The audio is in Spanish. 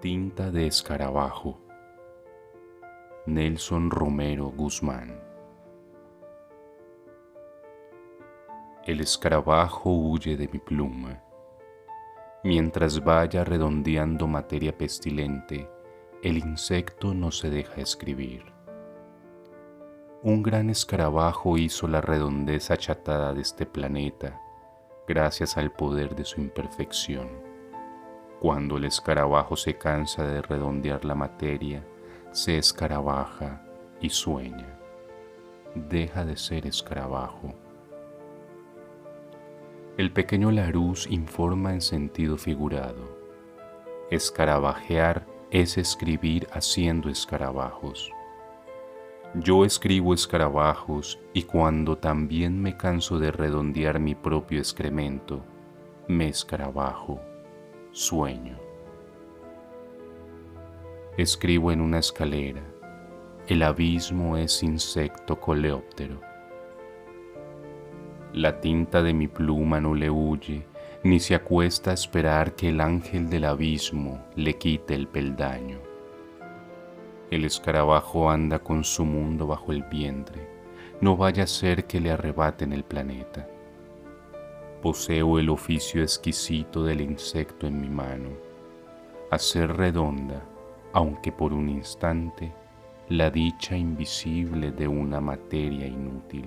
Tinta de escarabajo. Nelson Romero Guzmán. El escarabajo huye de mi pluma. Mientras vaya redondeando materia pestilente, el insecto no se deja escribir. Un gran escarabajo hizo la redondez achatada de este planeta gracias al poder de su imperfección cuando el escarabajo se cansa de redondear la materia, se escarabaja y sueña. Deja de ser escarabajo. El pequeño Laruz informa en sentido figurado. Escarabajear es escribir haciendo escarabajos. Yo escribo escarabajos y cuando también me canso de redondear mi propio excremento, me escarabajo sueño. Escribo en una escalera, el abismo es insecto coleóptero. La tinta de mi pluma no le huye, ni se acuesta a esperar que el ángel del abismo le quite el peldaño. El escarabajo anda con su mundo bajo el vientre, no vaya a ser que le arrebaten el planeta. Poseo el oficio exquisito del insecto en mi mano, hacer redonda, aunque por un instante, la dicha invisible de una materia inútil.